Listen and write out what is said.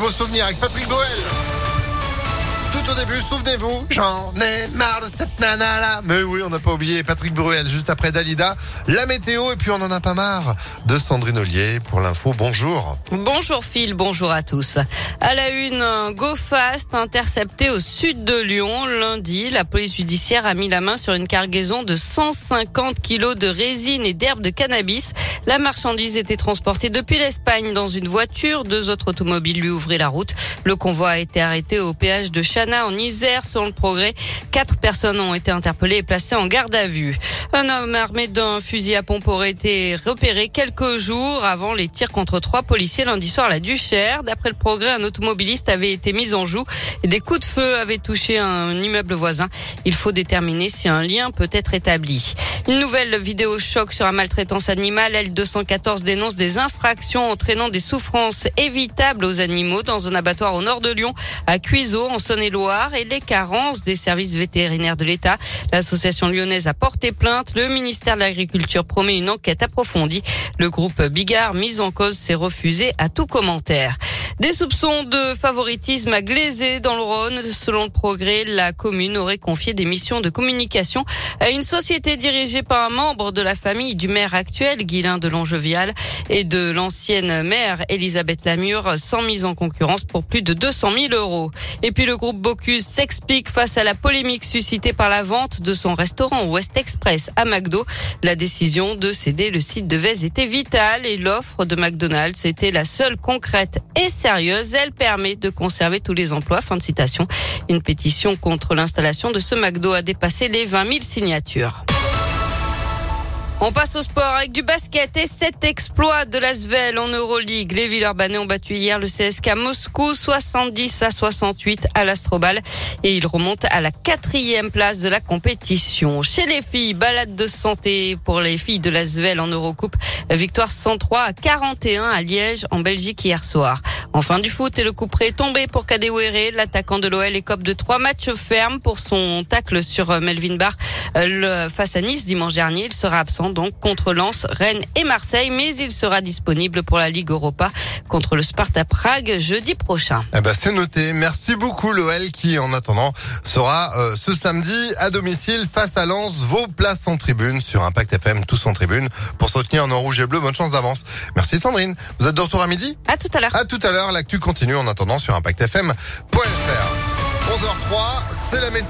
beaux souvenirs avec Patrick Boel. Tout au début, souvenez-vous, j'en ai marre de cette nana là. Mais oui, on n'a pas oublié Patrick Bruel juste après Dalida, la météo et puis on en a pas marre de Sandrine Ollier pour l'info. Bonjour. Bonjour Phil, bonjour à tous. À la une, un intercepté au sud de Lyon lundi. La police judiciaire a mis la main sur une cargaison de 150 kilos de résine et d'herbe de cannabis. La marchandise était transportée depuis l'Espagne dans une voiture. Deux autres automobiles lui ouvraient la route. Le convoi a été arrêté au péage de En Isère. Selon le progrès, quatre personnes ont été interpellées et placées en garde à vue. Un homme armé d'un fusil à pompe aurait été repéré quelques jours avant les tirs contre trois policiers lundi soir à la Duchère. D'après le progrès, un automobiliste avait été mis en joue et des coups de feu avaient touché un immeuble voisin. Il faut déterminer si un lien peut être établi. Une nouvelle vidéo choc sur la maltraitance animale. L214 dénonce des infractions entraînant des souffrances évitables aux animaux dans un abattoir au nord de Lyon, à Cuiseau, en Saône-et-Loire, et les carences des services vétérinaires de l'État. L'association lyonnaise a porté plainte. Le ministère de l'Agriculture promet une enquête approfondie. Le groupe Bigard, mis en cause, s'est refusé à tout commentaire. Des soupçons de favoritisme à Glazé dans le Rhône. Selon le progrès, la commune aurait confié des missions de communication à une société dirigée par un membre de la famille du maire actuel, Guilain de Longevial, et de l'ancienne maire, Elisabeth Lamure, sans mise en concurrence pour plus de 200 000 euros. Et puis le groupe Bocuse s'explique face à la polémique suscitée par la vente de son restaurant West Express à McDo. La décision de céder le site de Vez était vitale et l'offre de McDonald's était la seule concrète et elle permet de conserver tous les emplois. Fin de citation. Une pétition contre l'installation de ce McDo a dépassé les 20 000 signatures. On passe au sport avec du basket et cet exploit de l'Asvel en Euroleague. Les Villeurbanais ont battu hier le CSK Moscou 70 à 68 à l'Astrobal et ils remontent à la quatrième place de la compétition. Chez les filles, balade de santé pour les filles de l'Asvel en Eurocoupe. Victoire 103 à 41 à Liège en Belgique hier soir. Enfin du foot et le coup près tombé pour Kadewere, l'attaquant de l'OL écope de trois matchs fermes pour son tacle sur euh, Melvin Barr euh, face à Nice dimanche dernier. Il sera absent donc contre Lens, Rennes et Marseille, mais il sera disponible pour la Ligue Europa contre le Sparta Prague jeudi prochain. Eh ben c'est noté. Merci beaucoup l'OL qui en attendant sera euh, ce samedi à domicile face à Lens. Vos places en tribune sur Impact FM, tous en tribune pour soutenir en rouge et bleu. Bonne chance d'avance. Merci Sandrine. Vous êtes de retour à midi? À tout à l'heure. À tout à l'heure l'actu continue en attendant sur ImpactFM.fr. 11h03, c'est la météo.